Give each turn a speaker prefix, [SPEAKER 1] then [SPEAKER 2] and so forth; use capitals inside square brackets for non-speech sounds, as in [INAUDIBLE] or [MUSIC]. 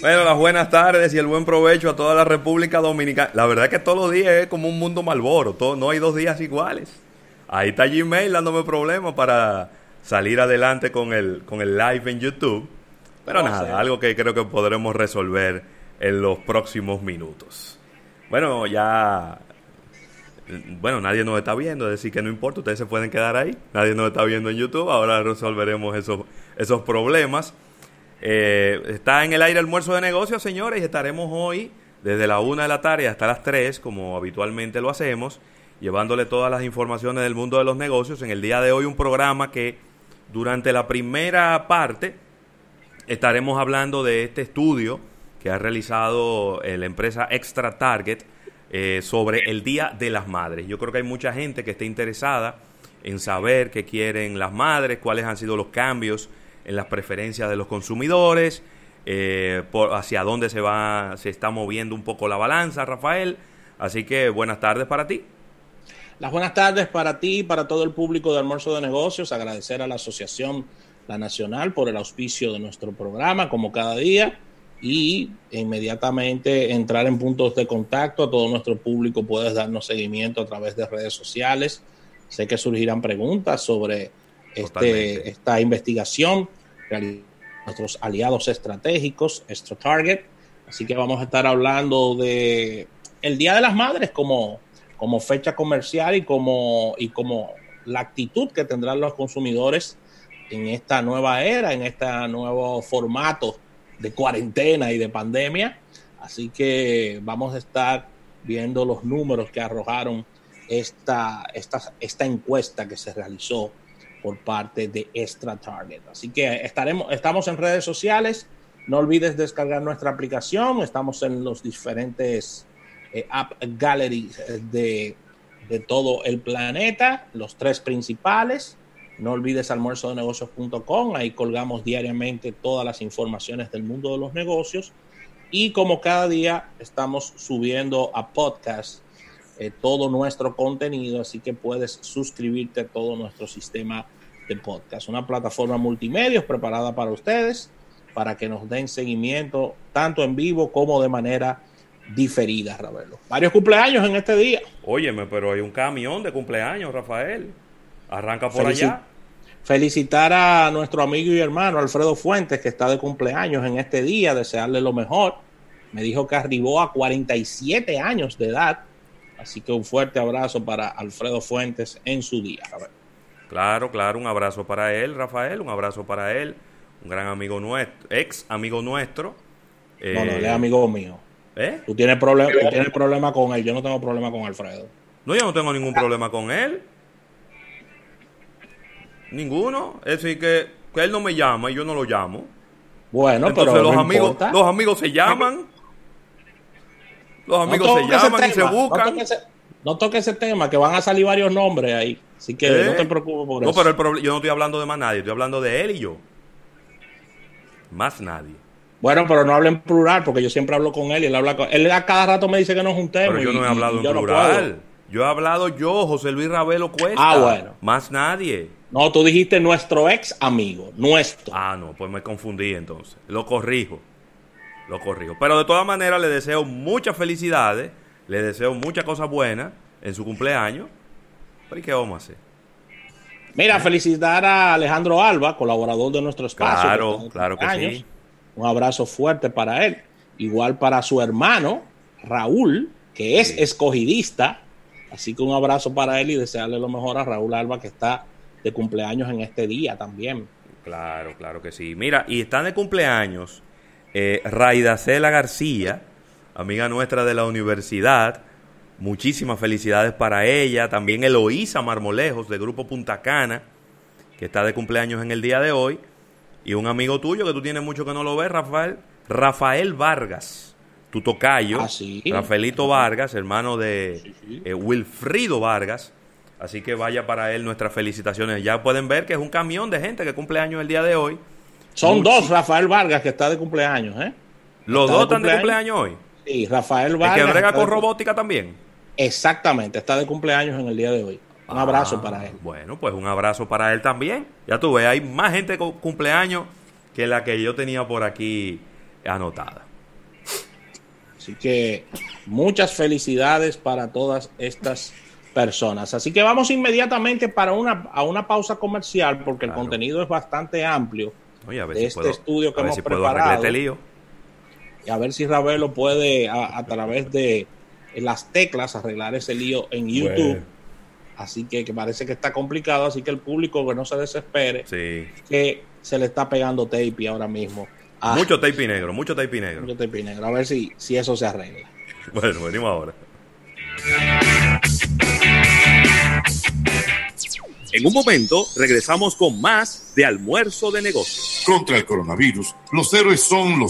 [SPEAKER 1] Bueno, las buenas tardes y el buen provecho a toda la República Dominicana. La verdad es que todos los días es como un mundo malboro, todo, no hay dos días iguales. Ahí está Gmail dándome problemas para salir adelante con el, con el live en YouTube. Pero nada, algo que creo que podremos resolver en los próximos minutos. Bueno, ya bueno, nadie nos está viendo, es decir, que no importa, ustedes se pueden quedar ahí. Nadie nos está viendo en YouTube, ahora resolveremos esos, esos problemas. Eh, está en el aire almuerzo de negocios, señores, y estaremos hoy desde la una de la tarde hasta las 3, como habitualmente lo hacemos, llevándole todas las informaciones del mundo de los negocios. En el día de hoy un programa que durante la primera parte estaremos hablando de este estudio que ha realizado la empresa Extra Target eh, sobre el Día de las Madres. Yo creo que hay mucha gente que está interesada en saber qué quieren las madres, cuáles han sido los cambios en las preferencias de los consumidores, eh, por, hacia dónde se va, se está moviendo un poco la balanza, Rafael. Así que buenas tardes para ti.
[SPEAKER 2] Las buenas tardes para ti y para todo el público de Almuerzo de Negocios. Agradecer a la Asociación La Nacional por el auspicio de nuestro programa, como cada día y inmediatamente entrar en puntos de contacto a todo nuestro público. Puedes darnos seguimiento a través de redes sociales. Sé que surgirán preguntas sobre este, esta investigación, nuestros aliados estratégicos, Extra Target. Así que vamos a estar hablando de el Día de las Madres como, como fecha comercial y como, y como la actitud que tendrán los consumidores en esta nueva era, en este nuevo formato de cuarentena y de pandemia. Así que vamos a estar viendo los números que arrojaron esta, esta, esta encuesta que se realizó por parte de Extra Target. Así que estaremos, estamos en redes sociales. No olvides descargar nuestra aplicación. Estamos en los diferentes eh, app galleries de, de todo el planeta, los tres principales. No olvides almuerzodenegocios.com, ahí colgamos diariamente todas las informaciones del mundo de los negocios. Y como cada día estamos subiendo a podcast eh, todo nuestro contenido, así que puedes suscribirte a todo nuestro sistema de podcast. Una plataforma multimedia preparada para ustedes, para que nos den seguimiento tanto en vivo como de manera diferida, Ravelo. Varios cumpleaños en este día.
[SPEAKER 1] Óyeme, pero hay un camión de cumpleaños, Rafael. Arranca por allá
[SPEAKER 2] felicitar a nuestro amigo y hermano Alfredo Fuentes, que está de cumpleaños en este día, desearle lo mejor. Me dijo que arribó a 47 años de edad, así que un fuerte abrazo para Alfredo Fuentes en su día.
[SPEAKER 1] Claro, claro, un abrazo para él, Rafael, un abrazo para él, un gran amigo nuestro, ex amigo nuestro.
[SPEAKER 2] no, no, él es eh, amigo mío. ¿Eh? Tú tienes, problema, tú tienes problema con él, yo no tengo problema con Alfredo.
[SPEAKER 1] No, yo no tengo ningún problema con él. Ninguno. Es decir, que, que, él no me llama y yo no lo llamo.
[SPEAKER 2] Bueno,
[SPEAKER 1] Entonces pero los amigos, los amigos se llaman. Los amigos se llaman y se buscan.
[SPEAKER 2] No toques ese, tema, que van a salir varios nombres ahí. Así que no te preocupes por
[SPEAKER 1] no,
[SPEAKER 2] eso.
[SPEAKER 1] No, pero yo no estoy hablando de más nadie, estoy hablando de él y yo. Más nadie.
[SPEAKER 2] Bueno, pero no hablen en plural, porque yo siempre hablo con él y él habla con él. a cada rato me dice que nos juntemos.
[SPEAKER 1] Pero yo no he hablado en plural. yo he hablado yo, José Luis Ravelo Cuesta. Ah, bueno. Más nadie.
[SPEAKER 2] No, tú dijiste nuestro ex amigo, nuestro.
[SPEAKER 1] Ah, no, pues me confundí entonces. Lo corrijo. Lo corrijo. Pero de todas maneras le deseo muchas felicidades, le deseo muchas cosas buenas en su cumpleaños. ¿Pero y qué vamos a hacer?
[SPEAKER 2] Mira, felicitar a Alejandro Alba, colaborador de nuestro espacio.
[SPEAKER 1] Claro, claro que sí.
[SPEAKER 2] Un abrazo fuerte para él. Igual para su hermano, Raúl, que es escogidista. Así que un abrazo para él y desearle lo mejor a Raúl Alba, que está de cumpleaños en este día también.
[SPEAKER 1] Claro, claro que sí. Mira, y están de cumpleaños eh, Raidacela García, amiga nuestra de la universidad. Muchísimas felicidades para ella. También Eloísa Marmolejos, de Grupo Punta Cana, que está de cumpleaños en el día de hoy. Y un amigo tuyo que tú tienes mucho que no lo ves, Rafael. Rafael Vargas, tu tocayo.
[SPEAKER 2] Ah,
[SPEAKER 1] Rafaelito Vargas, hermano de eh, Wilfrido Vargas Así que vaya para él nuestras felicitaciones. Ya pueden ver que es un camión de gente que cumple años el día de hoy.
[SPEAKER 2] Son dos Rafael Vargas que está de cumpleaños, ¿eh?
[SPEAKER 1] ¿Los dos están de cumpleaños hoy?
[SPEAKER 2] Sí, Rafael Vargas.
[SPEAKER 1] ¿El que brega con robótica también?
[SPEAKER 2] Exactamente, está de cumpleaños en el día de hoy. Un ah, abrazo para él.
[SPEAKER 1] Bueno, pues un abrazo para él también. Ya tú ves, hay más gente con cumpleaños que la que yo tenía por aquí anotada.
[SPEAKER 2] Así que muchas felicidades para todas estas personas. Así que vamos inmediatamente para una, a una pausa comercial porque el contenido es bastante amplio
[SPEAKER 1] Oye, a ver
[SPEAKER 2] de
[SPEAKER 1] si
[SPEAKER 2] este
[SPEAKER 1] puedo,
[SPEAKER 2] estudio que
[SPEAKER 1] a ver
[SPEAKER 2] hemos
[SPEAKER 1] si puedo
[SPEAKER 2] preparado.
[SPEAKER 1] arreglar este lío.
[SPEAKER 2] Y a ver si Ravelo puede a, a través de las teclas arreglar ese lío en YouTube.
[SPEAKER 1] Bueno.
[SPEAKER 2] Así que, que parece que está complicado, así que el público que no se desespere,
[SPEAKER 1] Sí.
[SPEAKER 2] que se le está pegando tape ahora mismo. a-
[SPEAKER 1] Mucho tape negro, mucho tape negro.
[SPEAKER 2] mucho tape negro. A ver si, si eso se arregla. [LAUGHS]
[SPEAKER 1] Bueno, venimos ahora.
[SPEAKER 3] En un momento regresamos con más de almuerzo de negocios.
[SPEAKER 4] Contra el coronavirus, los héroes son los